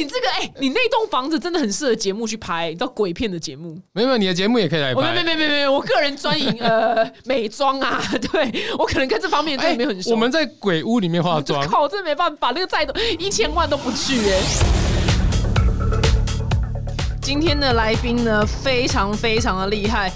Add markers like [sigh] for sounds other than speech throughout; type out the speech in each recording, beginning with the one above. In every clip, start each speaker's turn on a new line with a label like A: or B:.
A: 你这个哎、你那栋房子真的很适合节目去拍，你知道鬼片的节目。
B: 没有没有，你的节目也可以来
A: 我没
B: 有。
A: 没没没有，我个人专营呃美妆啊，对我可能跟这方面真的没有很
B: 我们在鬼屋里面化妆，
A: 靠，真的没办法，那个再多一千万都不去哎、今天的来宾呢，非常非常的厉害。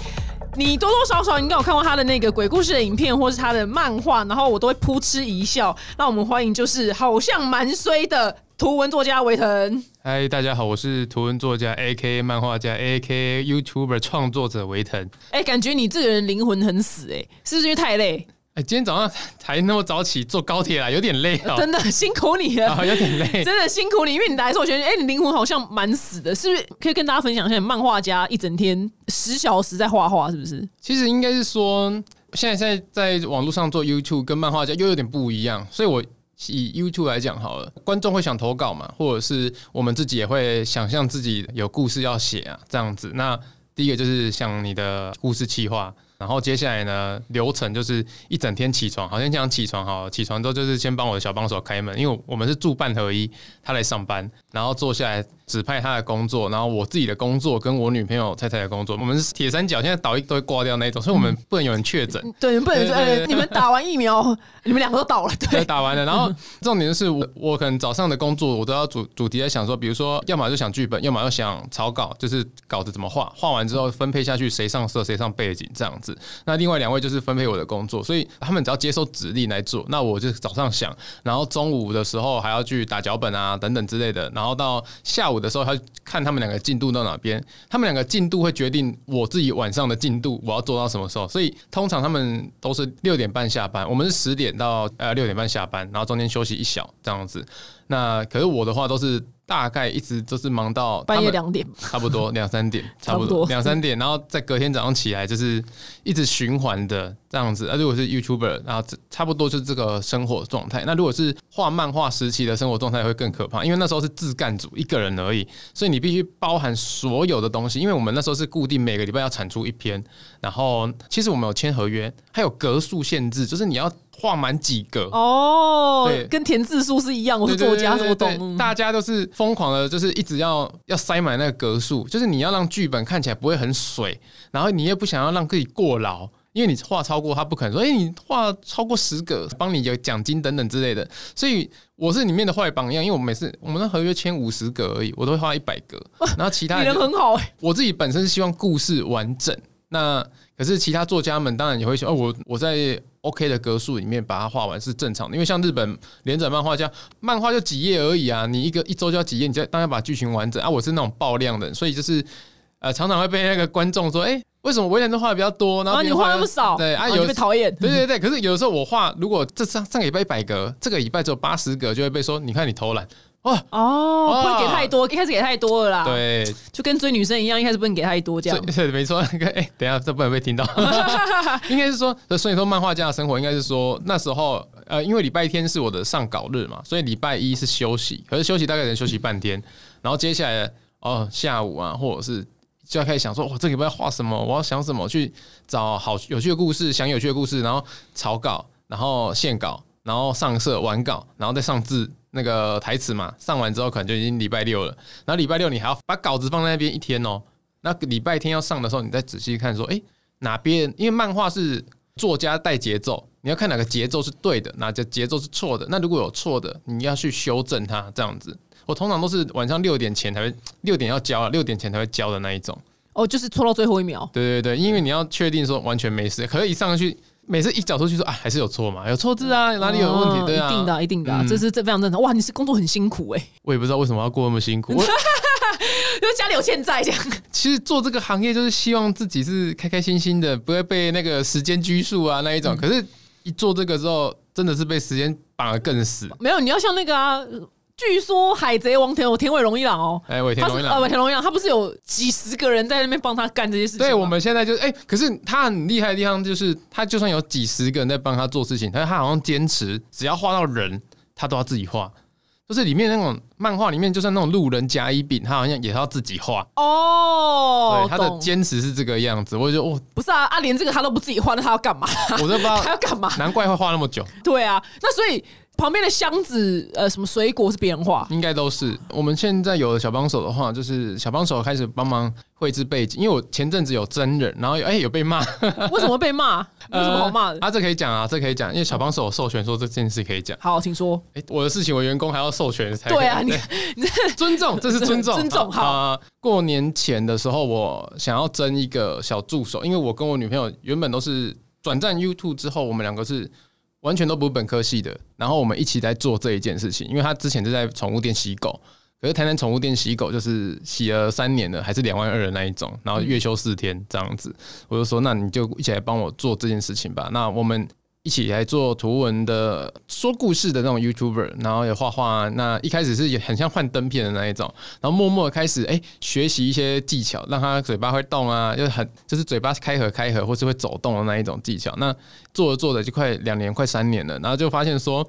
A: 你多多少少应该有看过他的那个鬼故事的影片，或是他的漫画，然后我都会扑哧一笑。那我们欢迎就是好像蛮衰的图文作家维腾。
B: 嗨，大家好，我是图文作家 A.K. 漫画家 A.K. YouTuber 创作者维腾。
A: 哎、感觉你这个人灵魂很死哎、是不是因为太累？
B: 哎，今天早上 [laughs] 才那么早起坐高铁来，有点累哦，
A: 真的辛苦你了。
B: 啊，有点累。
A: 真的辛苦你，因为你来的时候，我觉得，哎、你灵魂好像蛮死的，是不是？可以跟大家分享一下，漫画家一整天十小时在画画，是不是？
B: 其实应该是说，现在在在网络上做 YouTube 跟漫画家又有点不一样，所以我以 YouTube 来讲好了，观众会想投稿嘛，或者是我们自己也会想象自己有故事要写啊，这样子。那第一个就是像你的故事企划。然后接下来呢，流程就是一整天起床，好像这样起床好，起床之后就是先帮我的小帮手开门，因为我们是住半合一，他来上班，然后坐下来指派他的工作，然后我自己的工作跟我女朋友太太的工作，我们是铁三角，现在倒一都会挂掉那一种，所以我们不能有人确诊。[laughs]
A: 对，不能
B: 对对对
A: 呃，你们打完疫苗，你们两个都倒了，
B: 对，
A: 对，
B: 打完了。然后 [laughs] 重点是我，我可能早上的工作，我都要主主题在想说，比如说，要么就想剧本，要么要想草稿，就是稿子怎么画，画完之后分配下去，谁上色，谁上背景这样子。那另外两位就是分配我的工作，所以他们只要接受指令来做，那我就早上想，然后中午的时候还要去打脚本啊等等之类的，然后到下午的时候，他看他们两个进度到哪边，他们两个进度会决定我自己晚上的进度我要做到什么时候，所以通常他们都是六点半下班，我们是十点到呃六点半下班，然后中间休息一小这样子。那可是我的话都是大概一直都是忙到
A: 半夜两点，
B: 差不多 [laughs] 两三点，差不
A: 多
B: 多两三点，然后在隔天早上起来就是一直循环的这样子。那、如果是 YouTuber，然后这差不多就是这个生活状态。那如果是画漫画时期的生活状态会更可怕，因为那时候是自干组一个人而已，所以你必须包含所有的东西。因为我们那时候是固定每个礼拜要产出一篇，然后其实我们有签合约，还有格数限制，就是你要画满几个。
A: 哦
B: 对，
A: 跟填字数是一样，我是作家，我懂。
B: 大家都是疯狂的，就是一直要要塞满那个格数，就是你要让剧本看起来不会很水，然后你也不想要让自己过劳。因为你画超过，他不可能说，哎、你画超过十个，帮你有奖金等等之类的。所以我是里面的坏榜样，因为我们每次我们的合约签五十个而已，我都会画一百个，然后其他人
A: 人很好哎、
B: 我自己本身是希望故事完整，那可是其他作家们当然也会想，哦，我我在 OK 的格数里面把它画完是正常的，因为像日本连载漫画家，漫画就几页而已啊，你一个一周就要几页，你再当然把剧情完整啊。我是那种爆量的，所以就是呃常常会被那个观众说，哎、为什么威廉都画的比较多，然
A: 然后你画那么少，
B: 对啊，有
A: 就被讨厌。
B: 对对对，可是有的时候我画，如果这上上个礼拜一百格，这个礼拜只有八十格，就会被说，你看你偷懒哇，
A: 哦，不能给太多，一开始给太多了啦。，
B: 对，
A: 就跟追女生一样，一开始不能给太多这样。[laughs]
B: 对，没错。那个哎、等一下这不能被听到。[laughs] 应该是说，所以说漫画家的生活应该是说那时候呃，因为礼拜天是我的上稿日嘛，所以礼拜一是休息，可是休息大概能休息半天，然后接下来哦下午啊，或者是。就要开始想说，我、这个礼拜画什么？我要想什么？去找好有趣的故事，想有趣的故事，然后草稿，然后线稿，然后上色完稿，然后再上字那个台词嘛。上完之后可能就已经礼拜六了，然后礼拜六你还要把稿子放在那边一天哦。那礼拜天要上的时候，你再仔细看说，诶，哪边？因为漫画是作家带节奏，你要看哪个节奏是对的，哪个节奏是错的。那如果有错的，你要去修正它，这样子。我通常都是晚上六点前才会，六点要交啊，六点前才会交的那一种。
A: 哦，就是拖到最后一秒。
B: 对对对，因为你要确定说完全没事，可是一上去，每次一找出去说啊，还是有错嘛，有错字啊，哪里有问题？
A: 哦
B: 对啊，
A: 一定的，一定的啊，
B: 嗯
A: 这是这非常正常。哇，你是工作很辛苦哎，
B: 我也不知道为什么要过那么辛苦。我 [laughs]
A: 因为家里有欠债这样。
B: 其实做这个行业就是希望自己是开开心心的，不会被那个时间拘束啊那一种。可是，一做这个之后，真的是被时间绑得更死。
A: 没有，你要像那个啊，据说海贼王田有田尾荣一郎哦，
B: 哎，尾田
A: 他是呃
B: 荣一郎，
A: 尾田荣一郎，他不是有几十个人在那边帮他干这些事情吗？
B: 对我们现在就是哎、可是他很厉害的地方就是，他就算有几十个人在帮他做事情，但是他好像坚持，只要画到人，他都要自己画。就是里面那种漫画里面，就算那种路人甲乙丙，他好像也要自己画。
A: 哦
B: 对，，他的
A: 懂
B: 坚持是这个样子，我就哦，
A: 不是啊啊，连这个他都不自己画，那他要干嘛？
B: 我都不知道 [laughs]
A: 他，要干嘛？
B: 难怪会画那么久。
A: 对啊，那所以旁边的箱子呃什么水果是别人画，
B: 应该都是。我们现在有了小帮手的话，就是小帮手开始帮忙绘制背景，因为我前阵子有真人，然后哎、有被骂，[laughs]
A: 为什么会被骂？有什么好骂的？
B: 啊，这可以讲啊，这可以讲，因为小帮手有授权说这件事可以讲。
A: 好，请说。
B: 哎、我的事情我员工还要授权才
A: 对啊，你 [laughs]
B: 尊重，这是尊重，
A: 尊重好
B: 啊、过年前的时候，我想要争一个小助手，因为我跟我女朋友原本都是转战 YouTube 之后，我们两个是完全都不是本科系的，然后我们一起在做这一件事情。因为他之前就在宠物店洗狗，可是台南宠物店洗狗就是洗了三年了，还是两万二的那一种，然后月休四天这样子。我就说，那你就一起来帮我做这件事情吧。那我们一起来做图文的说故事的那种 YouTuber，然后也画画。那一开始是也很像幻灯片的那一种，然后默默开始哎、学习一些技巧，让他嘴巴会动啊，就很就是嘴巴开合开合或是会走动的那一种技巧。那做着做着就快两年快三年了，然后就发现说。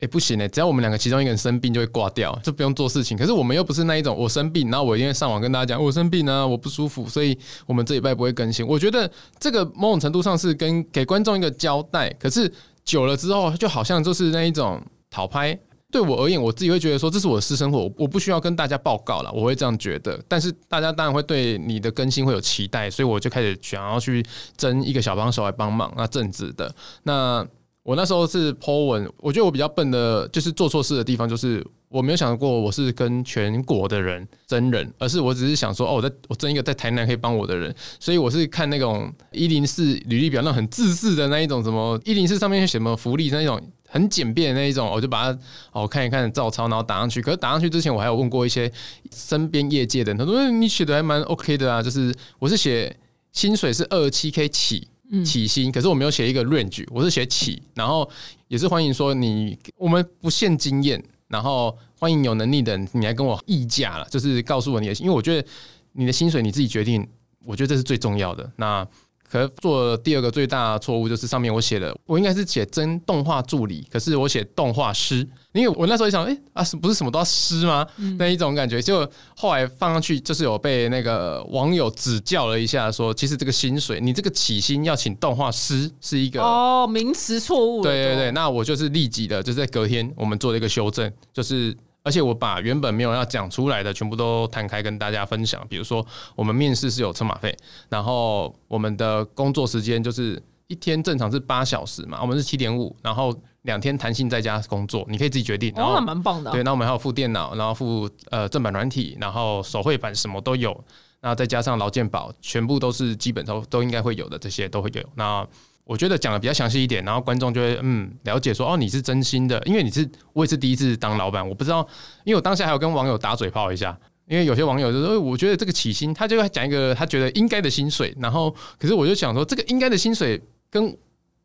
B: 哎、不行哎、只要我们两个其中一个人生病就会挂掉，就不用做事情。可是我们又不是那一种，我生病，然后我一定会上网跟大家讲我生病啊，我不舒服，所以我们这礼拜不会更新。我觉得这个某种程度上是跟给观众一个交代，可是久了之后，就好像就是那一种讨拍。对我而言，我自己会觉得说这是我的私生活，我不需要跟大家报告了，我会这样觉得。但是大家当然会对你的更新会有期待，所以我就开始想要去争一个小帮手来帮忙，那正直的那。我那时候是 Po 文，我觉得我比较笨的，就是做错事的地方，就是我没有想过我是跟全国的人真人，而是我只是想说，哦，我在我争一个在台南可以帮我的人，所以我是看那种一零四履历表那很自私的那一种，什么一零四上面写什么福利那一种很简便的那一种，我就把它哦看一看照抄，然后打上去。可是打上去之前，我还有问过一些身边业界的人，他说你写的还蛮 OK 的啊，就是我是写薪水是二七 K 起。起薪，可是我没有写一个 range，我是写起，然后也是欢迎说你，我们不限经验，然后欢迎有能力的，你来跟我议价了，就是告诉我你的，因为我觉得你的薪水你自己决定，我觉得这是最重要的。那可是做了第二个最大的错误就是上面我写的，我应该是写真动画助理，可是我写动画师，因为我那时候一想，哎、啊，是不是什么都要师吗？那一种感觉，就后来放上去，就是有被那个网友指教了一下说其实这个薪水，你这个起薪要请动画师是一个
A: 哦，名词错误。
B: 对对对，那我就是立即的，就是在隔天我们做了一个修正，就是而且我把原本没有要讲出来的全部都摊开跟大家分享。比如说，我们面试是有车马费，然后我们的工作时间就是一天正常是八小时嘛，我们是七点五，然后两天弹性在家工作，你可以自己决定。然
A: 哦，
B: 后
A: 那蛮棒的啊。
B: 对，那我们还有付电脑，然后付呃正版软体，然后手绘板什么都有。那再加上劳健保，全部都是基本都都应该会有的，这些都会有。那我觉得讲的比较详细一点，然后观众就会嗯了解说哦你是真心的，因为你是我也是第一次当老板，我不知道，因为我当下还有跟网友打嘴炮一下。因为有些网友就说，呃我觉得这个起薪，他就会讲一个他觉得应该的薪水，然后可是我就想说，这个应该的薪水跟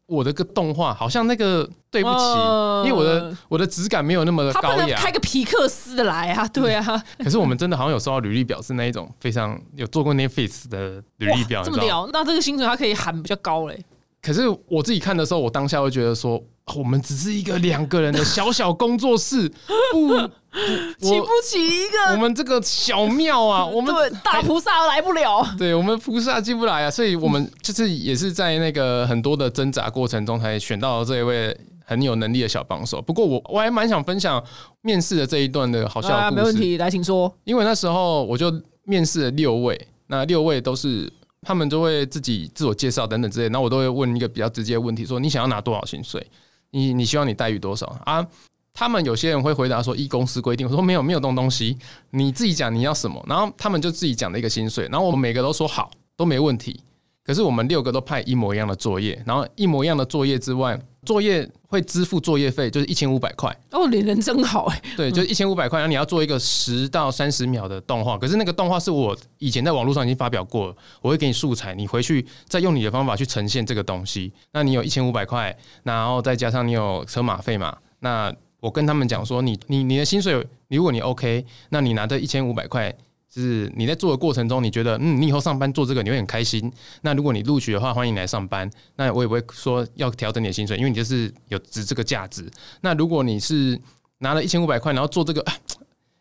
B: 我的个动画好像那个对不起，
A: 呃
B: 因为我的我的质感没有那么的高雅，
A: 能开个皮克斯的来啊，对啊，
B: 可是我们真的好像有收到履历表，是那一种非常有做过 Netflix 的履历表，
A: 哇这？么屌，那这个薪水他可以喊比较高嘞。
B: 可是我自己看的时候，我当下会觉得说，啊我们只是一个两个人的小小工作室，不，[laughs] 不
A: 起不起一个
B: 我们这个小庙啊，[laughs] 我们
A: 对大菩萨来不了。
B: 对我们菩萨进不来啊，所以我们就是也是在那个很多的挣扎过程中，才选到了这一位很有能力的小帮手。不过我我还蛮想分享面试的这一段的好笑
A: 啊，
B: 的故事，
A: 没问题，来，请说。
B: 因为那时候我就面试了六位，那六位都是他们就会自己自我介绍等等之类，那我都会问一个比较直接的问题，说你想要拿多少薪水？你你希望你待遇多少啊？他们有些人会回答说依公司规定，我说没有没有这种东西，你自己讲你要什么，然后他们就自己讲了一个薪水，然后我们每个都说好都没问题，可是我们六个都派一模一样的作业，然后一模一样的作业之外，作业会支付作业费，就是一千五百块。
A: 哦，你人真好哎，
B: 对，就一千五百块，然后你要做一个十到三十秒的动画，可是那个动画是我以前在网络上已经发表过了，我会给你素材，你回去再用你的方法去呈现这个东西。那你有一千五百块，然后再加上你有车马费嘛，那我跟他们讲说，你你你的薪水，如果你 OK，那你拿这一千五百块。就是你在做的过程中，你觉得嗯，你以后上班做这个你会很开心。那如果你录取的话，欢迎你来上班。那我也不会说要调整你的薪水，因为你就是有值这个价值。那如果你是拿了一千五百块，然后做这个，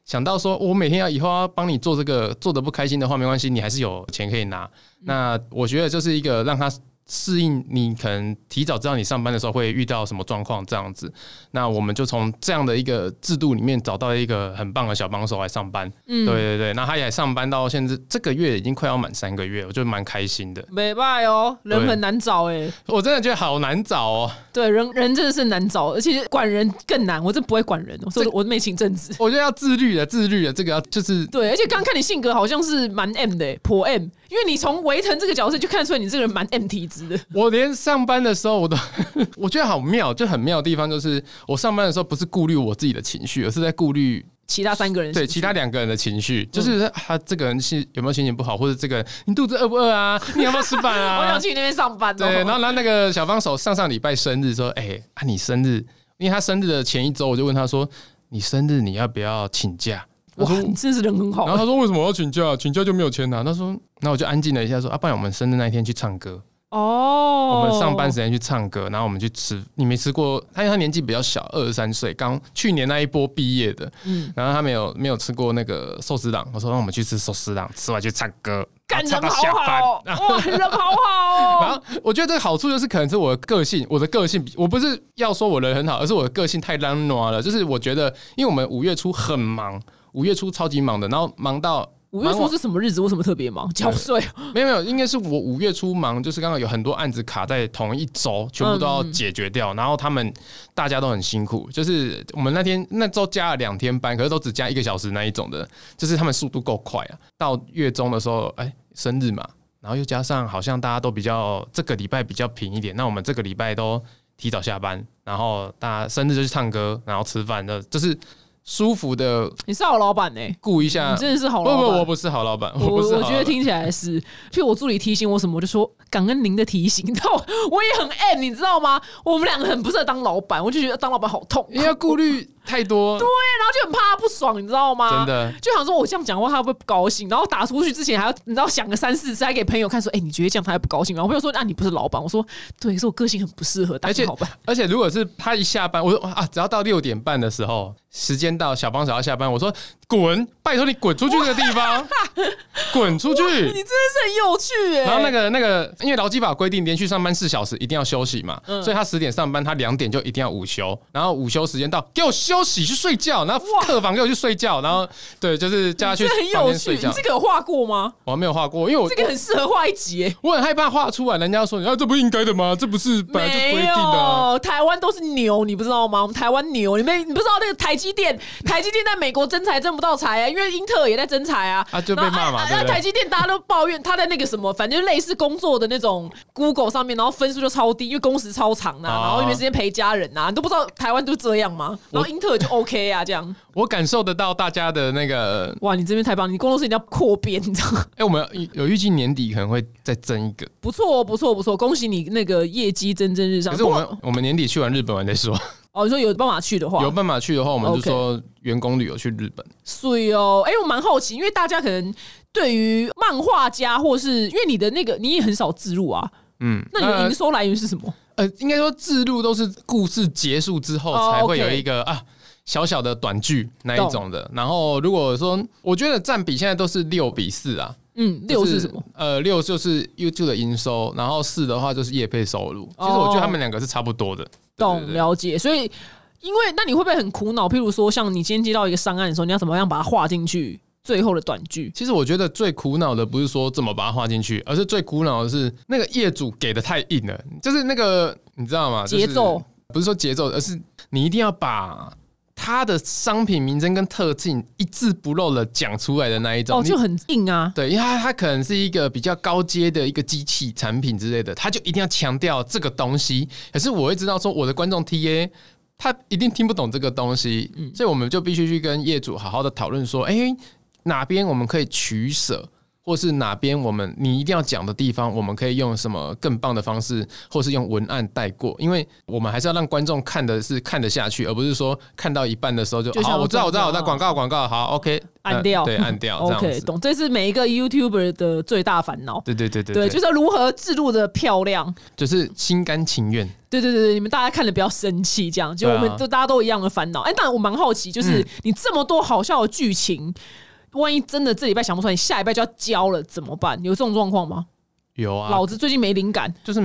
B: 想到说我每天要以后要帮你做这个，做的不开心的话，没关系，你还是有钱可以拿。那我觉得就是一个让他适应你可能提早知道你上班的时候会遇到什么状况这样子。那我们就从这样的一个制度里面找到一个很棒的小帮手来上班。嗯，对对对，那他也上班到现在这个月已经快要满三个月，我就蛮开心的。
A: 没拜哦，人很难找哎，
B: 我真的觉得好难找哦。
A: 对，人人真的是难找，而且管人更难。我真不会管人，所以我没请正职。
B: 我觉得要自律的，自律的，这个要就是
A: 对。而且刚看你性格好像是蛮 M 的，颇 M，因为你从维腾这个角色就看出来你这个人蛮 M 体质的。
B: 我连上班的时候我都 [laughs] 我觉得好妙，就很妙的地方就是。我上班的时候不是顾虑我自己的情绪，而是在顾虑
A: 其他三个人
B: 对其他两个人的情绪，就是他这个人是有没有心情不好，或者这个你肚子饿不饿啊？[laughs] 你要不要吃饭啊？
A: 我想去你那边上班。
B: 对，然后然后那个小帮手上上礼拜生日说，哎啊你生日，因为他生日的前一周，我就问他说，你生日你要不要请假？
A: 哇，你真是人很好。
B: 然后他说为什么我要请假？请假就没有钱拿。他说，那我就安静了一下，说啊，不然我们生日那一天去唱歌。哦，我们上班时间去唱歌，然后我们去吃。你没吃过？他因为他年纪比较小，二十三岁，刚去年那一波毕业的。嗯，然后他没有没有吃过那个寿司郎。我说让我们去吃寿司郎，吃完去唱歌，
A: 干人好好，哇，人好好。
B: 然后我觉得这个好处就是可能是我的个性，我的个性，我不是要说我人很好，而是我的个性太懒惰了。就是我觉得，因为我们五月初很忙，五月初超级忙的，然后忙到。
A: 五月初是什么日子？为什么特别忙？交税？
B: 没有没有，应该是我五月初忙，就是刚刚有很多案子卡在同一周，全部都要解决掉。然后他们大家都很辛苦，就是我们那天那周加了两天班，可是都只加一个小时那一种的，就是他们速度够快啊。到月中的时候，哎，生日嘛，然后又加上好像大家都比较这个礼拜比较平一点，那我们这个礼拜都提早下班，然后大家生日就去唱歌，然后吃饭的，就是。舒服的，
A: 你是好老板呢？
B: 顾一下，
A: 你真的是好老板。
B: 不不，我不是好老板。
A: 我
B: 我
A: 觉得听起来是，就我助理提醒我什么，我就说感恩您的提醒。你知道我也很 M，你知道吗？我们两个很不适合当老板，我就觉得当老板好痛，
B: 因为要顾虑。太多
A: 对，然后就很怕他不爽，你知道吗？
B: 真的
A: 就想说，我这样讲话他会不会不高兴？然后打出去之前还要你知道想个三四次，还给朋友看说，哎，你觉得这样他还不高兴吗？我朋友说，啊，你不是老板。我说，对，是我个性很不适合当老板。
B: 而且如果是他一下班，我说啊，只要到六点半的时候，时间到，小帮手要下班，我说滚，拜托你滚出去那个地方，滚出去！你真
A: 的是很有趣哎。
B: 然后那个那个，因为劳基法规定连续上班四小时一定要休息嘛，所以他十点上班，他两点就一定要午休，然后午休时间到，给我休息去睡觉。然后客房给我去睡觉，然后对，就是叫他去很有趣。
A: 你这个有画过吗？
B: 我还没有画过，因为我
A: 这个很适合画一集。
B: 我很害怕画出来，人家说啊，这不应该的吗？这不是本来就规定的。
A: 台湾都是牛，你不知道吗？我们台湾牛，你没你不知道那个台积电，台积电在美国增财增不到财啊，因为英特尔也在增财啊，
B: 啊就被骂嘛。
A: 那台积电大家都抱怨他在那个什么，反正类似工作的那种 Google 上面，然后分数就超低，因为工时超长啊，然后没时间陪家人啊，你都不知道台湾都这样吗？然后英特尔就 OK 啊，这样。[laughs]
B: 我感受得到大家的那个
A: 哇，你这边太棒！你工作室一定要扩编，你知道吗？[laughs]
B: 哎，我们有预计年底可能会再增一个，
A: 不错，不错，不错！恭喜你那个业绩蒸蒸日上。
B: 可是我们我们年底去完日本玩再说。
A: 哦，你说有办法去的话，
B: 有办法去的话，我们就说员工旅游去日本。
A: 所以哦，哎，我蛮好奇，因为大家可能对于漫画家，或是因为你的那个你也很少自入啊，嗯，那你的营收来源是什么？
B: 呃，应该说自入都是故事结束之后才会有一个啊。小小的短剧那一种的，然后如果说我觉得占比现在都是六比四啊，
A: 嗯，六是什么？
B: 呃，六就是 YouTube 的营收，然后四的话就是业配收入。其实我觉得他们两个是差不多的。
A: 懂了解，所以因为那你会不会很苦恼？譬如说，像你今天接到一个上案的时候，你要怎么样把它画进去最后的短句？
B: 其实我觉得最苦恼的不是说怎么把它画进去，而是最苦恼的是那个业主给的太硬了，就是那个你知道吗？
A: 节奏
B: 不是说节奏，而是你一定要把。它的商品名称跟特性一字不漏的讲出来的那一种，
A: 哦，就很硬啊。
B: 对，因为它它可能是一个比较高阶的一个机器产品之类的，他就一定要强调这个东西。可是我会知道说，我的观众 TA 他一定听不懂这个东西，所以我们就必须去跟业主好好的讨论说，哎，哪边我们可以取舍。或是哪边我们你一定要讲的地方，我们可以用什么更棒的方式，或是用文案带过，因为我们还是要让观众看的是看得下去，而不是说看到一半的时候就好。我知道，我知道，我在广告广告好，OK，
A: 按掉，
B: 对，按掉，[laughs]
A: OK，懂。这是每一个 YouTuber 的最大烦恼。
B: 对对对对，
A: 对，就是如何制度的漂亮，
B: 就是心甘情愿。
A: 对对对对，你们大家看了不要生气，这样就我们都大家都一样的烦恼。哎，但我蛮好奇，就是你这么多好笑的剧情。万一真的这礼拜想不出来，你下礼拜就要交了怎么办？有这种状况吗？
B: 有啊，
A: 老子最近没灵感。
B: 就是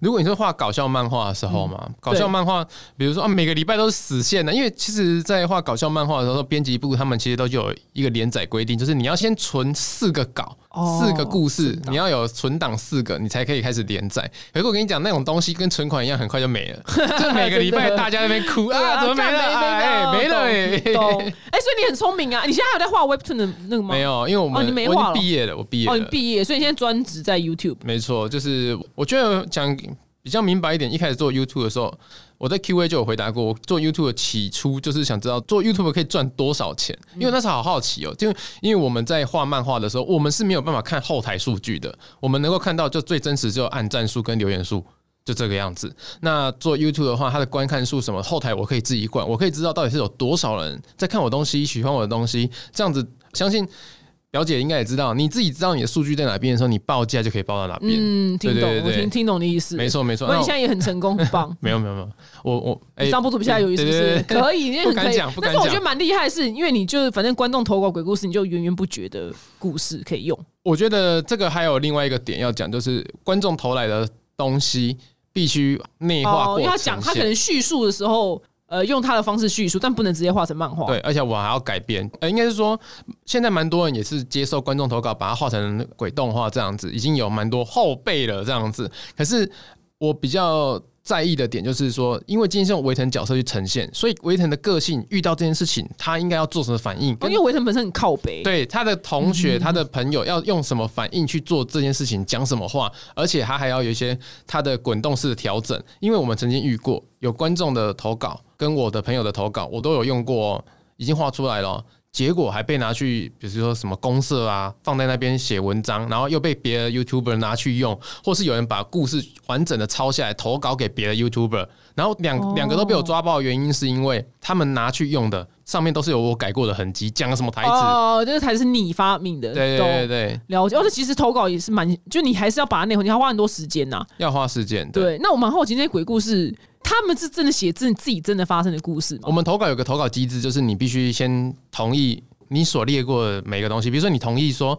B: 如果你是画搞笑漫画的时候嘛，搞笑漫画，比如说啊，每个礼拜都是死线的，因为其实，在画搞笑漫画的时候，编辑部他们其实都有一个连载规定，就是你要先存四个稿。四个故事，你要有存档四个，你才可以开始连载。可是我跟你讲，那种东西跟存款一样，很快就没了。[laughs] 就每个礼拜大家那边哭啊，怎么没了？哎，没了哎。
A: 懂。哎，所以你很聪明啊！你现在还有在画 Webtoon 的那个吗？
B: 没有，因为我们
A: 你没画
B: 毕业了，我毕业。
A: 哦，你毕业，所以你现在专职在 YouTube。
B: 没错，就是我觉得讲比较明白一点，一开始做 YouTube 的时候。我在 Q&A 就有回答过，我做 YouTube 的起初就是想知道做 YouTube 可以赚多少钱，因为那时候好好奇哦，就因为我们在画漫画的时候，我们是没有办法看后台数据的，我们能够看到就最真实就按赞数跟留言数，就这个样子。那做 YouTube 的话，它的观看数什么后台我可以自己管，我可以知道到底是有多少人在看我东西，喜欢我的东西，这样子相信。表姐应该也知道，你自己知道你的数据在哪边的时候，你报价就可以报到哪边。
A: 嗯，听懂，我听听懂的意思。
B: 没错，没错。
A: 那你现在也很成功，很棒。[laughs]
B: 没有，没有，没有。我我
A: 上不足比下有意思，是可以，
B: 不敢讲，
A: 但是我觉得蛮厉害，是因为你就是反正观众投稿鬼故事，你就源源不绝的故事可以用。
B: 我觉得这个还有另外一个点要讲，就是观众投来的东西必须内化过。因为
A: 他讲他可能叙述的时候。呃，用他的方式叙述，但不能直接画成漫画。
B: 对，而且我还要改编。呃，应该是说，现在蛮多人也是接受观众投稿，把它画成鬼动画这样子，已经有蛮多后辈了这样子。可是我比较。在意的点就是说，因为今天是用维腾角色去呈现，所以维腾的个性遇到这件事情，他应该要做什么反应？
A: 因为维腾本身很靠北，
B: 对他的同学、他的朋友要用什么反应去做这件事情，讲什么话，而且他还要有一些他的滚动式的调整。因为我们曾经遇过有观众的投稿跟我的朋友的投稿，我都有用过，已经画出来了。结果还被拿去，比如说什么公社啊，放在那边写文章，然后又被别的 YouTuber 拿去用，或是有人把故事完整的抄下来投稿给别的 YouTuber，然后两两个都被我抓爆，原因是因为他们拿去用的上面都是有我改过的痕迹，讲了什么台词
A: 哦，这个台词是你发明的，
B: 对对对，
A: 了解。而且其实投稿也是蛮，就你还是要把它内容，你要花很多时间呐，
B: 要花时间。
A: 对，那我蛮好奇那些鬼故事。他们是真的写自自己真的发生的故事吗？
B: 我们投稿有个投稿机制，就是你必须先同意你所列过的每个东西，比如说你同意说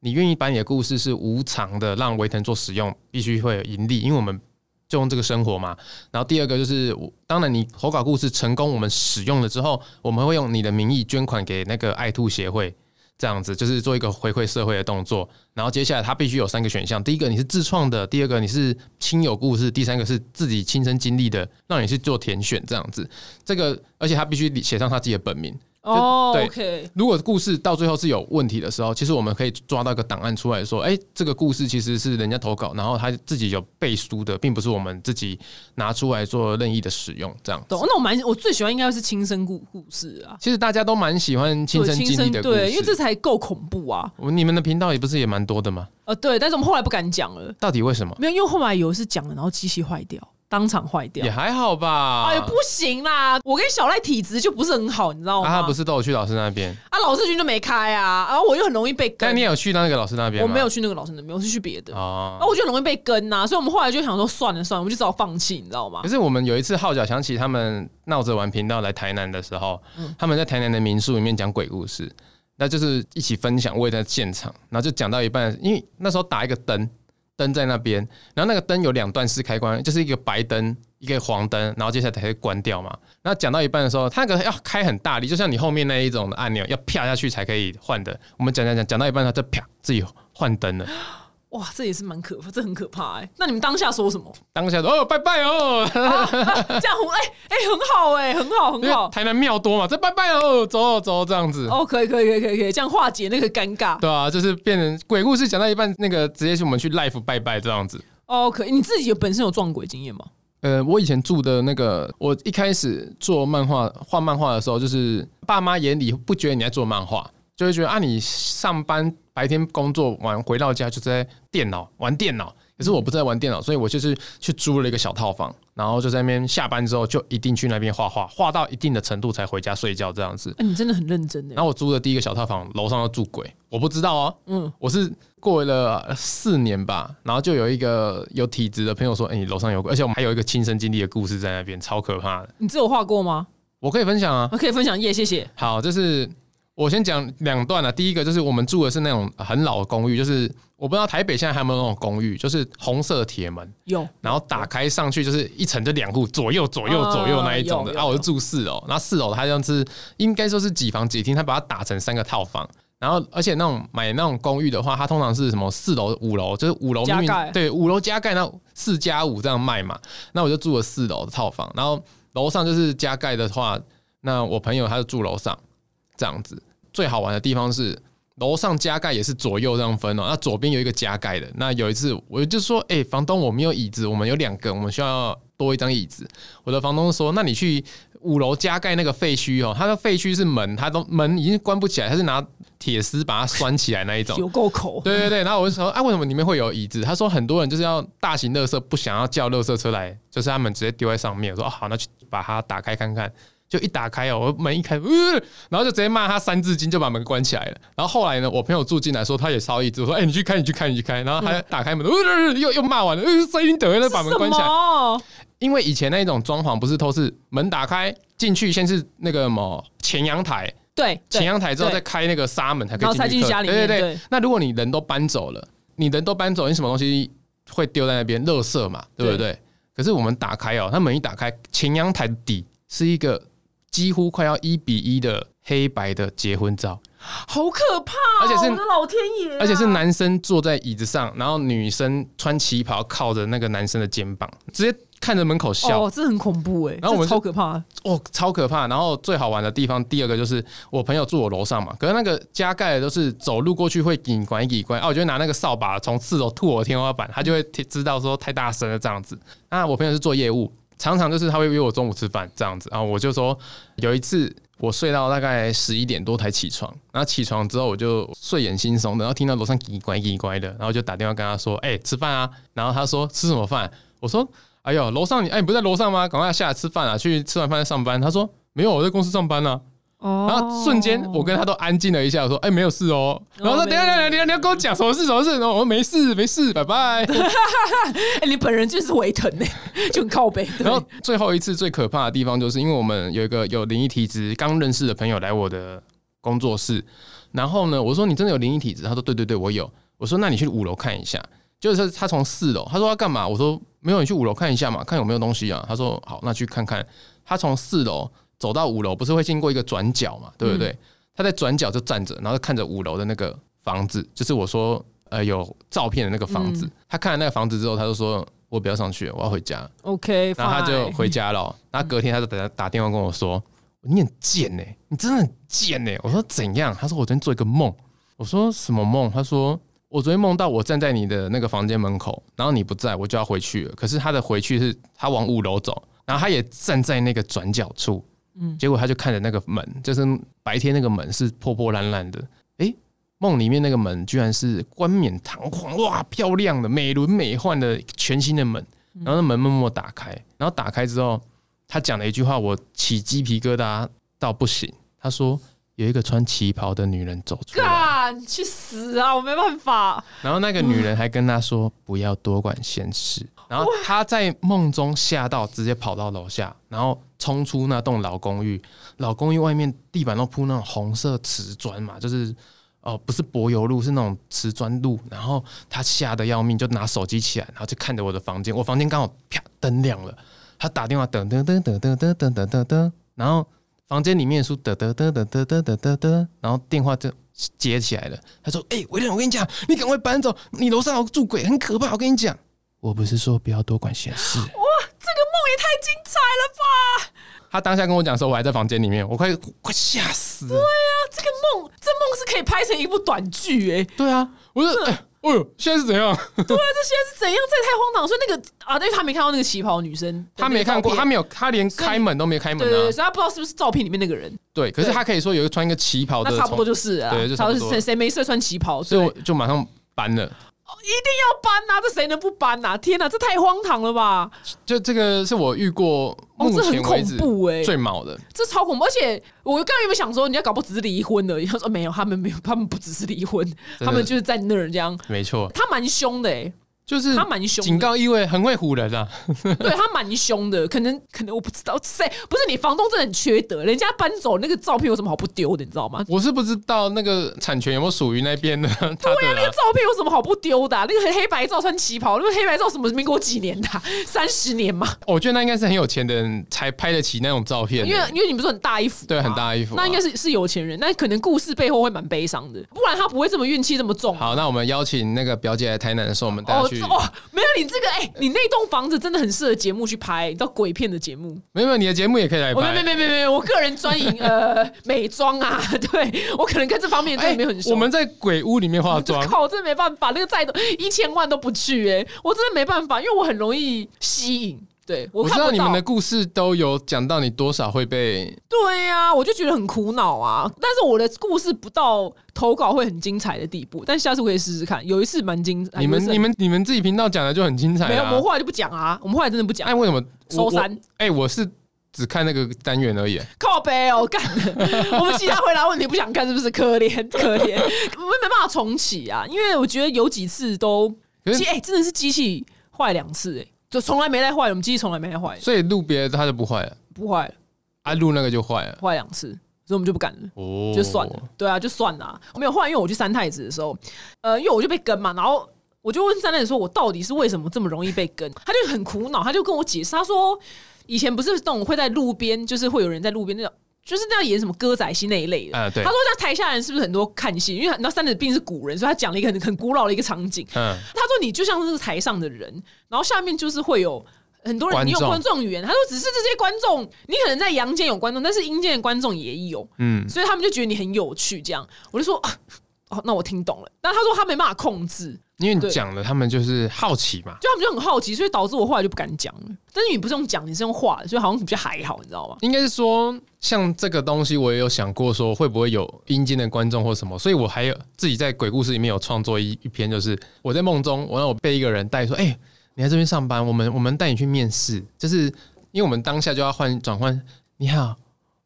B: 你愿意把你的故事是无偿的让维腾做使用，必须会有盈利，因为我们就用这个生活嘛。然后第二个就是，当然你投稿故事成功，我们使用了之后，我们会用你的名义捐款给那个爱兔协会。这样子就是做一个回馈社会的动作，然后接下来他必须有三个选项：第一个你是自创的，第二个你是亲友故事，第三个是自己亲身经历的，让你去做填选。这样子，这个而且他必须写上他自己的本名。
A: 哦，对。
B: 如果故事到最后是有问题的时候，其实我们可以抓到一个档案出来说，哎，这个故事其实是人家投稿，然后他自己有背书的，并不是我们自己拿出来做任意的使用。这样。
A: 懂。那我蛮我最喜欢应该是亲身故故事啊。
B: 其实大家都蛮喜欢亲身经历的，
A: 对，因为这才够恐怖啊。
B: 我你们的频道也不是也蛮多的吗？
A: 呃，对，但是我们后来不敢讲了。
B: 到底为什么？
A: 没有，因为后来有一次讲了，然后机器坏掉。当场坏掉
B: 也还好吧？
A: 哎，不行啦！我跟小赖体质就不是很好，你知道吗？
B: 他不是都有去老师那边
A: 啊？老师群就没开啊，然后我又很容易被跟。
B: 但你有去那个老师那边？
A: 我没有去那个老师那边，我是去别的啊。我觉得容易被跟呐，所以我们后来就想说算了算了，我们就只好放弃，你知道吗？
B: 可是我们有一次号角响起，他们闹着玩频道来台南的时候，他们在台南的民宿里面讲鬼故事，那就是一起分享，我也在现场，然后就讲到一半，因为那时候打一个灯。灯在那边，然后那个灯有两段式开关，就是一个白灯，一个黄灯，然后接下来才会关掉嘛。那讲到一半的时候，它那个要开很大力，就像你后面那一种的按钮要啪下去才可以换的。我们讲讲讲讲到一半，它就啪自己换灯了。
A: 哇，这也是蛮可怕，这很可怕哎。那你们当下说什么？
B: 当下说哦，拜拜哦，这样
A: 哎哎很好哎，很好很好。
B: 台南庙多嘛，这拜拜哦，走走这样子。
A: 哦，可以可以可以可以可以，这样化解那个尴尬。
B: 对啊，就是变成鬼故事讲到一半，那个直接是我们去 life 拜拜这样子。
A: 哦，可以。你自己有本身有撞鬼经验吗？
B: 呃，我以前住的那个，我一开始做漫画画漫画的时候，就是爸妈眼里不觉得你在做漫画。就会觉得啊，你上班白天工作完回到家就在电脑玩电脑，可是我不在玩电脑，所以我就是去租了一个小套房，然后就在那边下班之后就一定去那边画画，[laughs] 画到一定的程度才回家睡觉这样子。
A: 你真的很认真的。
B: 然后我租的第一个小套房楼上要住鬼，我不知道哦。嗯，我是过了四年吧，然后就有一个有体质的朋友说，哎，你楼上有鬼，而且我们还有一个亲身经历的故事在那边，超可怕的。
A: 你自有画过吗？
B: 我可以分享啊，
A: 我可以分享耶，谢谢。
B: 好，就是。我先讲两段啊。第一个就是我们住的是那种很老的公寓，就是我不知道台北现在还有没有那种公寓，就是红色铁门，
A: 有，
B: 然后打开上去就是一层就两户，左右左右左右那一种的。啊，我是住四楼，然后四楼它像是应该说是几房几厅，它把它打成三个套房。然后，而且那种买那种公寓的话，它通常是什么四楼、五楼，就是五楼明
A: 加盖
B: 明对五楼加盖，那四加五这样卖嘛。那我就住了四楼的套房，然后楼上就是加盖的话，那我朋友他就住楼上这样子。最好玩的地方是楼上加盖也是左右这样分哦，那左边有一个加盖的。那有一次我就说，哎、房东我没有椅子，我们有两个，我们需要多一张椅子。我的房东说，那你去五楼加盖那个废墟哦，它的废墟是门，它都门已经关不起来，它是拿铁丝把它拴起来那一种。
A: 有够口。
B: 对对对，然后我就说，啊，为什么里面会有椅子？他说很多人就是要大型垃圾不想要叫垃圾车来，就是他们直接丢在上面。我说、哦、好，那去把它打开看看。就一打开哦，我门一开，呃，然后就直接骂他三字经，就把门关起来了。然后后来呢，我朋友住进来说他也烧椅子，我说哎、你去开，你去开，你去开。然后他打开门，呃，又又骂完了，呃，声音得了，把门关起来。
A: 来。
B: 因为以前那一种装潢不是都是门打开进去，先是那个什么前阳台，
A: 对，
B: 前阳台之后再开那个纱门才可以进去对对
A: 对
B: 那如果你人都搬走了，你人都搬走，你什么东西会丢在那边？垃圾嘛，对不对？可是我们打开哦，它门一打开，前阳台底是一个几乎快要一比一的黑白的结婚照，
A: 好可怕哦！
B: 而且是
A: 我的老天爷啊，
B: 而且是男生坐在椅子上，然后女生穿旗袍靠着那个男生的肩膀，直接看着门口笑。
A: 哦，这很恐怖哎，这
B: 然后我们
A: 超可怕。
B: 哦，超可怕！然后最好玩的地方，第二个就是我朋友住我楼上嘛，可是那个加盖的都是走路过去会紧拐紧拐，啊，我就拿那个扫把从四楼吐我的天花板，他就会知道说太大声了这样子。那我朋友是做业务，常常就是他会约我中午吃饭这样子，然后我就说有一次我睡到大概十一点多才起床，然后起床之后我就睡眼惺忪的，然后听到楼上叽叽呱叽拐的，然后就打电话跟他说：“哎、吃饭啊！”然后他说：“吃什么饭？”我说：“哎呦，楼上你哎、你不在楼上吗？赶快下来吃饭啊！去吃完饭再上班。”他说：“没有，我在公司上班呢、
A: 哦
B: 然后瞬间我跟他都安静了一下，我说：“哎、没有事哦。”然后说：“
A: 没
B: 等下等下，你要你要跟我讲什么事什么事？”然后我说：“没事没事，拜拜。[laughs] ”
A: 哎，你本人就是维腾呢，[laughs] 就很靠背。
B: 然后最后一次最可怕的地方，就是因为我们有一个有灵异体质刚认识的朋友来我的工作室，然后呢，我说你真的有灵异体质？他说对对对，我有。我说那你去五楼看一下。就是他从四楼，他说要干嘛？我说没有，你去五楼看一下嘛，看有没有东西啊。他说好，那去看看。他从四楼走到五楼，不是会经过一个转角嘛，对不对？他在转角就站着，然后看着五楼的那个房子，就是我说呃有照片的那个房子。他看了那个房子之后，他就说我不要上去了，我要回家。
A: OK，
B: 然后他就回家了哦。然后隔天他就打打电话跟我说：“你很贱呢、你真的很贱呢、我说：“怎样？”他说：“我昨天做一个梦。”我说：“什么梦？”他说：“我昨天梦到我站在你的那个房间门口，然后你不在，我就要回去了。可是他的回去是他往五楼走，然后他也站在那个转角处，嗯，结果他就看着那个门，就是白天那个门是破破烂烂的，诶，梦里面那个门居然是冠冕堂皇、哇漂亮的、美轮美奂的全新的门，然后那门默默打开，然后打开之后，他讲了一句话，我起鸡皮疙瘩到不行。他说有一个穿旗袍的女人走出来，
A: 你去死啊！我没办法。
B: 然后那个女人还跟他说不要多管闲事，然后他在梦中吓到，直接跑到楼下，然后冲出那栋老公寓。老公寓外面地板都铺那种红色瓷砖嘛，就是哦、不是柏油路，是那种瓷砖路。然后他吓得要命，就拿手机起来，然后就看着我的房间，我房间刚好啪灯亮了，他打电话噔噔噔噔噔噔噔噔噔，然后房间里面的书噔噔噔噔噔噔噔噔噔，然后电话就接起来了。他说：“哎、威廉，我跟你讲，你赶快搬走，你楼上有住鬼，很可怕。我跟你讲，我不是说不要多管闲事。
A: 哇这个梦也太精彩了吧！
B: 他当下跟我讲的时候，我还在房间里面，我快快吓死了。
A: 啊，这个梦，这梦是可以拍成一部短剧哎。
B: 对啊，我说，哎、哦呦，现在是怎样？
A: 对啊，这现在是怎样？这也太荒唐！所以那个啊，对，他没看到那个旗袍女生，
B: 他没看过，他
A: 没
B: 没有，他连开门都没有开门
A: 对对对，
B: 啊。
A: 所以他不知道是不是照片里面那个人。
B: 对，可是他可以说有一个穿一个旗袍的，
A: 那差不多就是啊，
B: 对就差不多
A: 谁谁没事穿旗袍，
B: 所以我就马上搬了。
A: 一定要搬呐、这谁能不搬呐、天哪，这太荒唐了吧！
B: 就这个是我遇过
A: 哦，
B: 目
A: 这很恐
B: 前为止
A: 怖哎、
B: 最毛的。
A: 这超恐怖！而且我刚刚有没有想说，人家搞不只是离婚的？他说没有，他们没有，他们不只是离婚，他们就是在那儿这样。
B: 没错，
A: 他蛮凶的哎、
B: 就是
A: 他蛮凶的
B: 警告意味很会唬人啊。[laughs]
A: 对他蛮凶的，可能可能我不知道，谁不是你房东真的很缺德，人家搬走那个照片有什么好不丢的，你知道吗？
B: 我是不知道那个产权有没有属于那边的，[laughs] 对呀啊。
A: 那个照片有什么好不丢的啊、那个黑白照穿旗袍，那个黑白照什么民国几年的啊、[laughs] 三十年嘛？
B: 我觉得那应该是很有钱的人才拍得起那种照片，
A: 因为因为你不是很大衣服吗，
B: 对很大衣服啊
A: 那应该是是有钱人，那可能故事背后会蛮悲伤的，不然他不会这么运气这么重。
B: 好，那我们邀请那个表姐来台南的时候，我们带她去。
A: 哦没有你这个哎、你那栋房子真的很适合节目去拍，你知道鬼片的节目。
B: 没有没有，你的节目也可以来
A: 我没
B: 有。
A: 没没没有，我个人专营呃 [laughs] 美妆啊，[laughs] 对我可能跟这方面真的没有很熟。
B: 欸我们在鬼屋里面化妆，[laughs]
A: 靠，我真的没办法，那个再多一千万都不去哎、我真的没办法，因为我很容易吸引。对我
B: 知道你们的故事都有讲到你多少会被
A: 对呀、我就觉得很苦恼啊。但是我的故事不到投稿会很精彩的地步，但下次可以试试看。有一次蛮精彩，
B: 你们你们你们自己频道讲的就很精彩
A: 没有，我。后来就不讲啊，我们后来真的不讲
B: 哎，，为什么我
A: 收山
B: 我哎，我是只看那个单元而已。
A: 靠背哦，干！我们其他回答问题不想看，是不是？可怜 [laughs] 可怜，我们没办法重启啊，因为我觉得有几次都，机哎、真的是机器坏两次哎、就从来没带坏，我们机器从来没带坏，
B: 所以录别的它就不坏了，
A: 不坏了，
B: 啊，录那个就坏了。
A: 坏两次，所以我们就不敢了。
B: 哦
A: 就算了，对啊，就算了啊、没有后来，因为我去三太子的时候，呃，因为我就被跟嘛，然后我就问三太子说，我到底是为什么这么容易被跟？他就很苦恼，他就跟我解释，他说以前不是那种会在路边，就是会有人在路边那种。就是那样演什么歌仔戏那一类的，
B: 啊对
A: 他说像台下人是不是很多看戏？因为你知道三太子毕竟是古人，所以他讲了一个很很古老的一个场景。
B: 嗯，
A: 他说你就像是台上的人，然后下面就是会有很多人，你有
B: 观众
A: 语言。他说只是这些观众，你可能在阳间有观众，但是阴间的观众也有，
B: 嗯
A: 所以他们就觉得你很有趣。这样，我就说啊，哦，那我听懂了。但他说他没办法控制，
B: 因为你讲了，他们就是好奇嘛。
A: 就他们就很好奇，所以导致我后来就不敢讲了。但是你不是用讲，你是用画的，所以好像比较还好，你知道吗？
B: 应该是说，像这个东西，我也有想过，说会不会有阴间的观众或什么，所以我还有自己在鬼故事里面有创作一一篇，就是我在梦中，我让我被一个人带说，哎、你在这边上班，我们我们带你去面试，就是因为我们当下就要换转换，你好，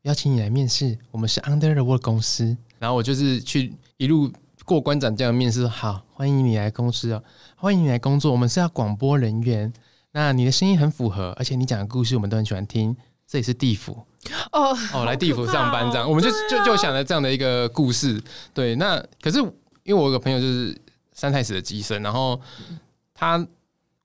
B: 邀请你来面试，我们是 Under the World 公司，然后我就是去一路过关斩将的面试，好，欢迎你来公司哦，欢迎你来工作，我们是要广播人员。那你的声音很符合，而且你讲的故事我们都很喜欢听。这里是地府
A: 哦
B: 哦，来地府上班这样，我们就
A: 啊
B: 就就想了这样的一个故事。对，那可是因为我有个朋友就是三太子的机身，然后他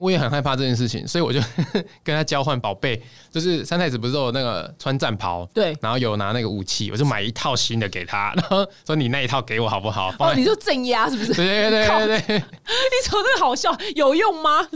B: 我也很害怕这件事情，所以我就 [laughs] 跟他交换宝贝，就是三太子不是有那个穿战袍，
A: 对，
B: 然后有拿那个武器，我就买一套新的给他，[laughs] 然后说你那一套给我好不好？放
A: 哦，你就镇压是不是？
B: 对对对对对对，[laughs]
A: 你瞅这个好笑，有用吗？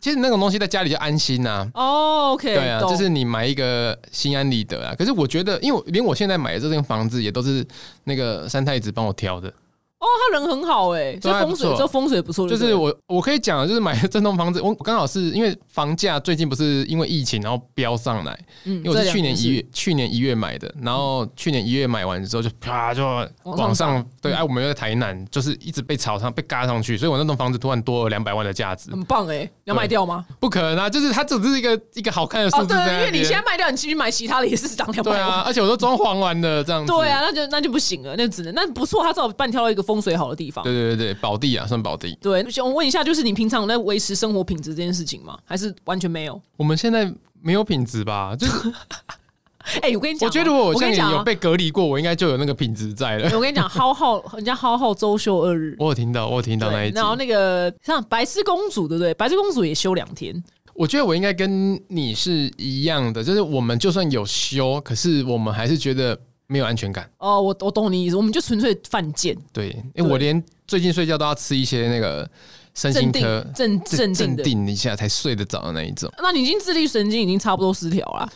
B: 其实那种东西在家里就安心呐、
A: 哦，OK，
B: 对啊，就是你买一个心安理得啊。可是我觉得，因为连我现在买的这间房子也都是那个三太子帮我挑的，
A: 哦，他人很好哎，这
B: 对还不
A: 风水
B: 错
A: 这风水不错，
B: 就是我我可以讲的，就是买这栋房子，我我刚好是因为房价最近不是因为疫情然后飙上来，
A: 嗯
B: 因为我是去年一月去年一月买的，然后去年一月买完之后就啪就往
A: 往上
B: 上，对，
A: 嗯
B: 哎，我们又在台南，就是一直被炒上被嘎上去，所以我那栋房子突然多了两百万的价值，
A: 很棒哎，要卖掉吗？
B: 不可能啊！就是它只是一个一个好看的数
A: 哦，对，因为你现在卖掉，你继续买其他的也是涨两百万。
B: 对啊，而且我都装潢完了这样子，
A: 对啊，那就那就不行了，那只能那不错，他至少半挑到一个风水好的地方。
B: 对对对对，宝地啊，算宝地。
A: 对，想问一下，就是你平常有在维持生活品质这件事情吗？还是完全没有？
B: 我们现在没有品质吧？就是 [laughs]
A: 哎、我跟你讲哦，
B: 我觉得如果我像你有被隔离过，我应该就有那个品质在了。
A: 我跟你讲，[laughs] 浩浩人家浩浩周休二日，
B: 我有听到，我有听到那一集
A: 然。后那个像白痴公主，对不对？白痴公主也休两天，
B: 我觉得我应该跟你是一样的，就是我们就算有休，可是我们还是觉得没有安全感。
A: 哦，我我懂你意思，我们就纯粹犯贱，
B: 对，因为我连最近睡觉都要吃一些那个身心
A: 镇
B: 科
A: 定，镇
B: 镇
A: 镇定
B: 一下才睡得着的那一种。
A: 那你已经自律神经已经差不多失调了，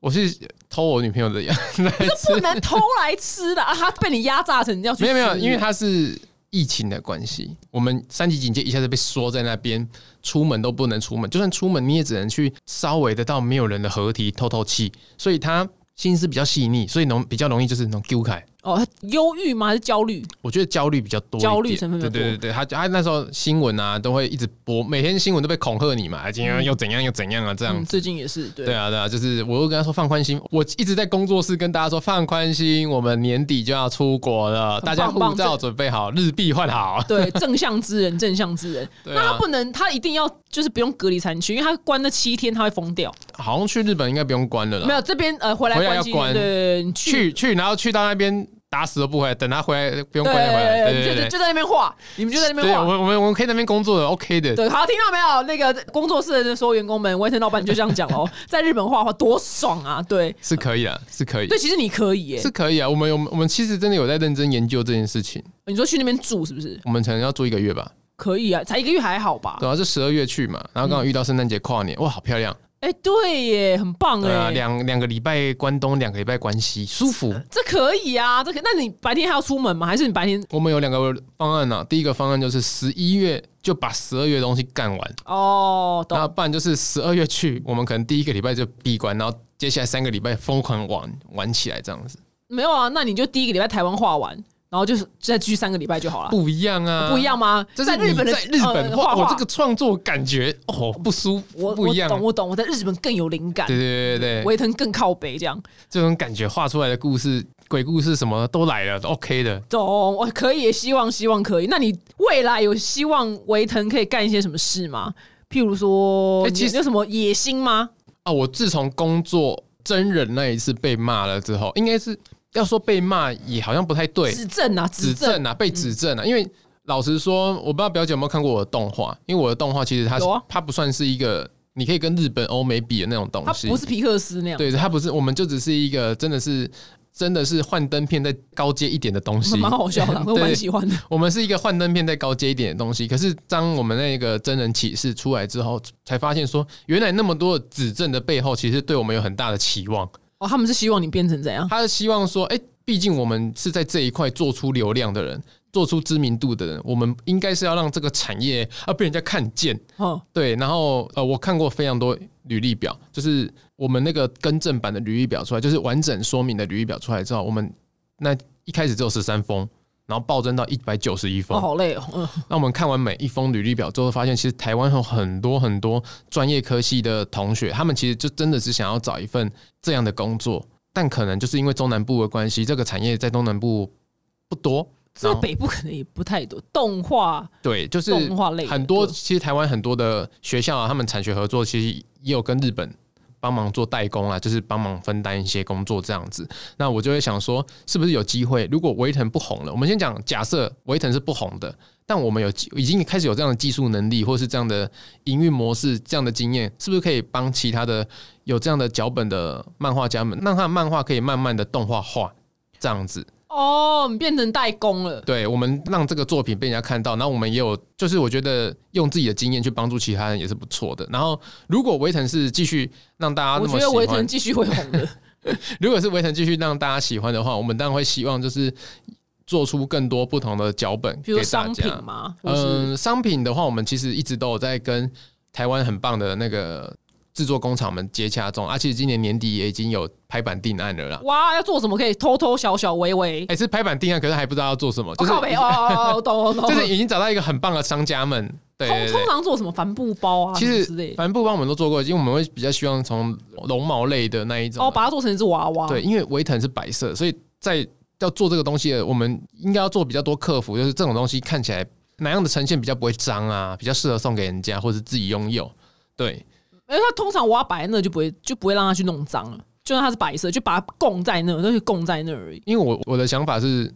B: 我是偷我女朋友的药来吃
A: 不能偷来吃的啊！他被你压榨成要去
B: 没有没有，因为她是疫情的关系，我们三级警戒一下子被缩在那边，出门都不能出门，就算出门你也只能去稍微的到没有人的合体透透气，所以他心思比较细腻，所以容比较容易就是那种丢开。
A: 哦，忧郁吗？还是焦虑？
B: 我觉得焦虑比较多，
A: 焦虑成分比较多
B: 对对对对，他他那时候新闻啊都会一直播，每天新闻都被恐吓你嘛，今天又怎样又怎样啊这样
A: 嗯，最近也是对
B: 对啊，对啊，就是我又跟他说放宽心，我一直在工作室跟大家说放宽心，我们年底就要出国了，大家护照准备好，日币换好。
A: 对正向之人，正向之人。[laughs]
B: 对啊
A: 那他不能，他一定要就是不用隔离才能去，因为他关了七天他会疯掉。
B: 好像去日本应该不用关了啦，
A: 没有这边呃回来
B: 回来要
A: 关七天，
B: 关
A: 对对对，去
B: 去，然后去到那边打死都不回来，等他回来不用
A: 对
B: 关回来。对
A: 对对，就就在那边画，你们就在那，边画。
B: 我们我们我们可以在那边工作的，OK 的。
A: 对，好，听到没有？那个工作室的所有员工们，维腾老板就这样讲哦，[laughs] 在日本画画多爽啊！对
B: 是可以啊，是可以
A: 对，，其实你可以耶
B: 是。可以啊。我们有我们其实真的有在认真研究这件事情，
A: 你说去那边住是不是？
B: 我们可能要住一个月吧。
A: 可以啊，才一个月还好吧？
B: 对啊，是十二月去嘛，然后刚好遇到圣诞节跨年，哇，好漂亮。
A: 哎，对耶，很棒哎，
B: 两两个礼拜关东，两个礼拜关西，舒服。
A: 这可以啊，这可。那你白天还要出门吗？还是你白天？
B: 我们有两个方案呢、第一个方案就是十一月就把十二月的东西干完，
A: 哦，
B: 那不然就是十二月去，我们可能第一个礼拜就闭关，然后接下来三个礼拜疯狂玩玩起来这样子，
A: 没有啊？那你就第一个礼拜台湾画完，然后就是再继续三个礼拜就好了。
B: 不一样啊，
A: 不一样吗？
B: 这是
A: 在日本的
B: 在日本
A: 呃画画
B: 画我这个创作感觉哦不舒服，
A: 我
B: 不一样
A: 我。懂我懂，我在日本更有灵感
B: 对，对对对对，
A: 维腾更靠北这样。
B: 这种感觉画出来的故事、鬼故事什么都来了，都 OK 的。
A: 懂，我可以，希望希望可以。那你未来有希望维腾可以干一些什么事吗？譬如说，
B: 其实
A: 有什么野心吗？
B: 啊，我自从工作真人那一次被骂了之后，应该是要说被骂也好像不太对，
A: 指正啊，
B: 指
A: 正
B: 正啊，被指正啊。因为老实说，我不知道表姐有没有看过我的动画，因为我的动画其实它是
A: 啊
B: 它不算是一个你可以跟日本、欧美比的那种东西，它，
A: 不是皮克斯那样，
B: 对，它不是，我们就只是一个真的是真的是幻灯片再高阶一点的东西，[laughs]
A: 蛮好笑的，我蛮喜欢的。
B: 我们是一个幻灯片再高阶一点的东西，可是当我们那个真人启示出来之后，才发现说，原来那么多指正的背后，其实对我们有很大的期望。
A: 哦，他们是希望你变成怎样？
B: 他是希望说，哎、毕竟我们是在这一块做出流量的人，做出知名度的人，我们应该是要让这个产业啊被人家看见。
A: 哦，
B: 对，然后呃，我看过非常多履历表，就是我们那个更正版的履历表出来，就是完整说明的履历表出来之后，我们那一开始只有十三封，然后暴增到一百九十一封
A: 哦，。好累哦，嗯，
B: 那我们看完每一封履历表之后，发现其实台湾有很多很多专业科系的同学，他们其实就真的是想要找一份这样的工作，但可能就是因为中南部的关系，这个产业在东南部不多。
A: 在北部可能也不太多。动画，
B: 对，就是
A: 动画类
B: 很多，其实台湾很多的学校啊，他们产学合作，其实也有跟日本帮忙做代工啊，就是帮忙分担一些工作这样子。那我就会想说，是不是有机会？如果维腾不红了，我们先讲假设维腾是不红的，但我们有已经开始有这样的技术能力，或是这样的营运模式、这样的经验，是不是可以帮其他的有这样的脚本的漫画家们，让他的漫画可以慢慢的动画化，这样子？
A: 哦，你变成代工了。
B: 对我们让这个作品被人家看到，然后我们也有，就是我觉得用自己的经验去帮助其他人也是不错的。然后如果维腾是继续让大家那
A: 我
B: 么喜欢
A: 觉得维腾，继续会红的。[laughs]
B: 如果是维腾继续让大家喜欢的话，我们当然会希望就是做出更多不同的脚本
A: 比如
B: 给大
A: 说商品
B: 家。
A: 嘛，或是
B: 嗯，商品的话，我们其实一直都有在跟台湾很棒的那个制作工厂们接洽中，而且今年年底也已经有拍板定案了啦。
A: 哇，要做什么可以偷偷小小微微。
B: 哎、是拍板定案，可是还不知道要做什么，就是
A: 我靠北哦哦，哦懂懂。
B: 就是已经找到一个很棒的商家们。对
A: 通常做什么帆布包啊，
B: 其。实帆布包我们都做过，因为我们会比较希望从绒毛类的那一种啊，
A: 哦，把它做成一只娃娃。
B: 对，因为维腾是白色，所以在要做这个东西的，我们应该要做比较多克服，就是这种东西看起来哪样的呈现比较不会脏啊，比较适合送给人家或者自己拥有。对，
A: 因为它通常我要摆在那就不会就不会让它去弄脏了，就算它是白色，就把它供在那，都是供在那而已。
B: 因为我我的想法是，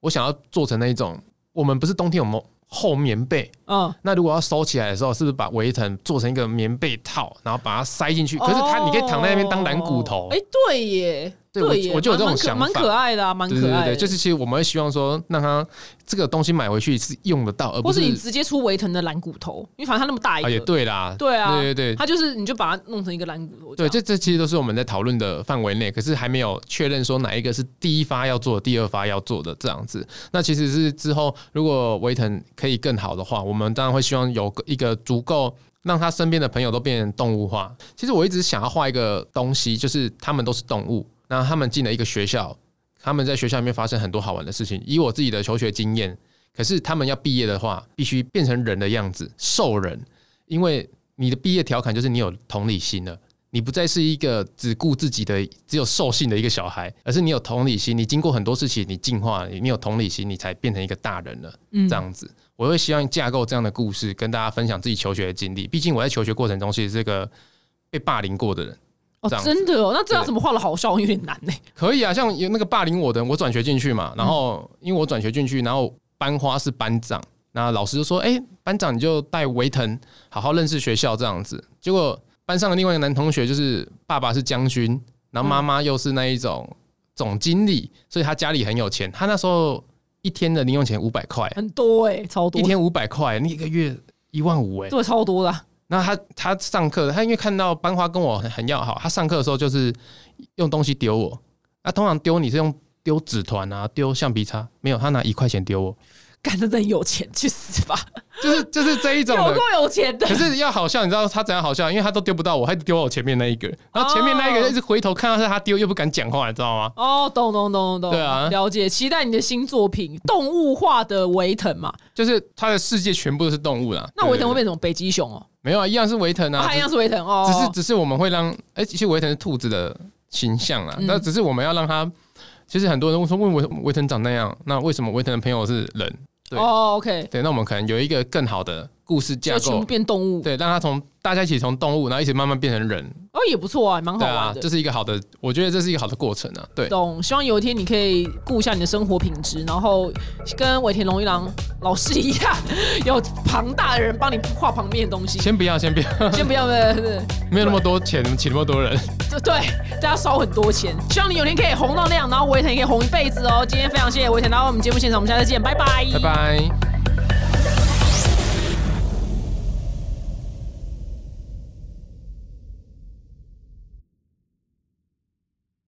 B: 我想要做成那一种，我们不是冬天有没有厚棉被？
A: 嗯，
B: 那如果要收起来的时候，是不是把围成做成一个棉被套，然后把它塞进去？可是它你可以躺在那边当蓝骨头。
A: 哎、对耶，
B: 对我就有这种想法
A: 蛮可爱的啊，蛮
B: 对对对，
A: 可爱的。
B: 就是其实我们会希望说，让他这个东西买回去是用得到，而不是
A: 是你直接出维腾的蓝骨头，因为反正它那么大一
B: 啊，
A: 个，
B: 也对啦，
A: 对啊
B: 对对对。
A: 它就是你就把它弄成一个蓝骨头
B: 对，这这其实都是我们在讨论的范围内，可是还没有确认说哪一个是第一发要做，第二发要做的这样子。那其实是之后如果维腾可以更好的话，我们当然会希望有一个足够让他身边的朋友都变成动物化。其实我一直想要画一个东西，就是他们都是动物，然后他们进了一个学校，他们在学校里面发生很多好玩的事情。以我自己的求学经验，可是他们要毕业的话，必须变成人的样子，兽人，因为你的毕业条款就是你有同理心了。你不再是一个只顾自己的、只有兽性的一个小孩，而是你有同理心。你经过很多事情，你进化，你有同理心，你才变成一个大人了。这样子，我会希望架构这样的故事，跟大家分享自己求学的经历。毕竟我在求学过程中，其实是个被霸凌过的人。
A: 哦，真的哦，那这样怎么画的好笑？有点难呢。
B: 可以啊，像有那个霸凌我的人，我转学进去嘛，然后因为我转学进去，然后班花是班长，那老师就说：“哎，班长你就带维腾好好认识学校。”这样子，结果。班上的另外一个男同学，就是爸爸是将军，然后妈妈又是那一种总经理，所以他家里很有钱。他那时候一天的零用钱五百块，
A: 很多哎，超多。
B: 一天五百块，你一个月一万五哎，
A: 对，超多的。
B: 那他他上课，他因为看到班花跟我很很要好，他上课的时候就是用东西丢我。那通常丢你是用丢纸团啊，丢橡皮擦，没有，他拿一块钱丢我。
A: 干的真有钱，去死吧！
B: 就是就是这一种，有
A: 够有钱的。
B: 可是要好笑，你知道他怎样好笑？因为他都丢不到我，还丢我前面那一个。然后前面那一个一直回头看到是他丢，又不敢讲话，你知道吗？
A: 哦，懂懂懂懂。
B: 对啊，
A: 了解。期待你的新作品《动物化的维腾》嘛？
B: 就是他的世界全部都是动物啦。
A: 那维腾会变成？北极熊哦？
B: 没有啊，一样是维腾啊，
A: 一样是维腾哦。
B: 只是只是我们会让哎，其实维腾是兔子的形象啊。那只是我们要让他，其实很多人说问维维腾长那样，那为什么维腾的朋友是人？
A: 对哦，OK，
B: 对，那我们可能有一个更好的故事架构，
A: 变动物，
B: 对，让他从大家一起从动物，然后一起慢慢变成人，
A: 哦，也不错啊，蛮好玩
B: 的，这是一个好的，我觉得这是一个好的过程啊，对，
A: 懂，希望有一天你可以顾一下你的生活品质，然后跟尾田龙一郎老师一样，有庞大的人帮你画旁边的东西，
B: 先不要，先不要，
A: 先不要，对对，
B: 没有那么多钱，请那么多人，
A: 对对，大家烧很多钱，希望你有天可以红到那样，然后尾田可以红一辈子哦。今天非常谢谢尾田来到我们节目现场，我们下次见，拜拜，
B: 拜拜。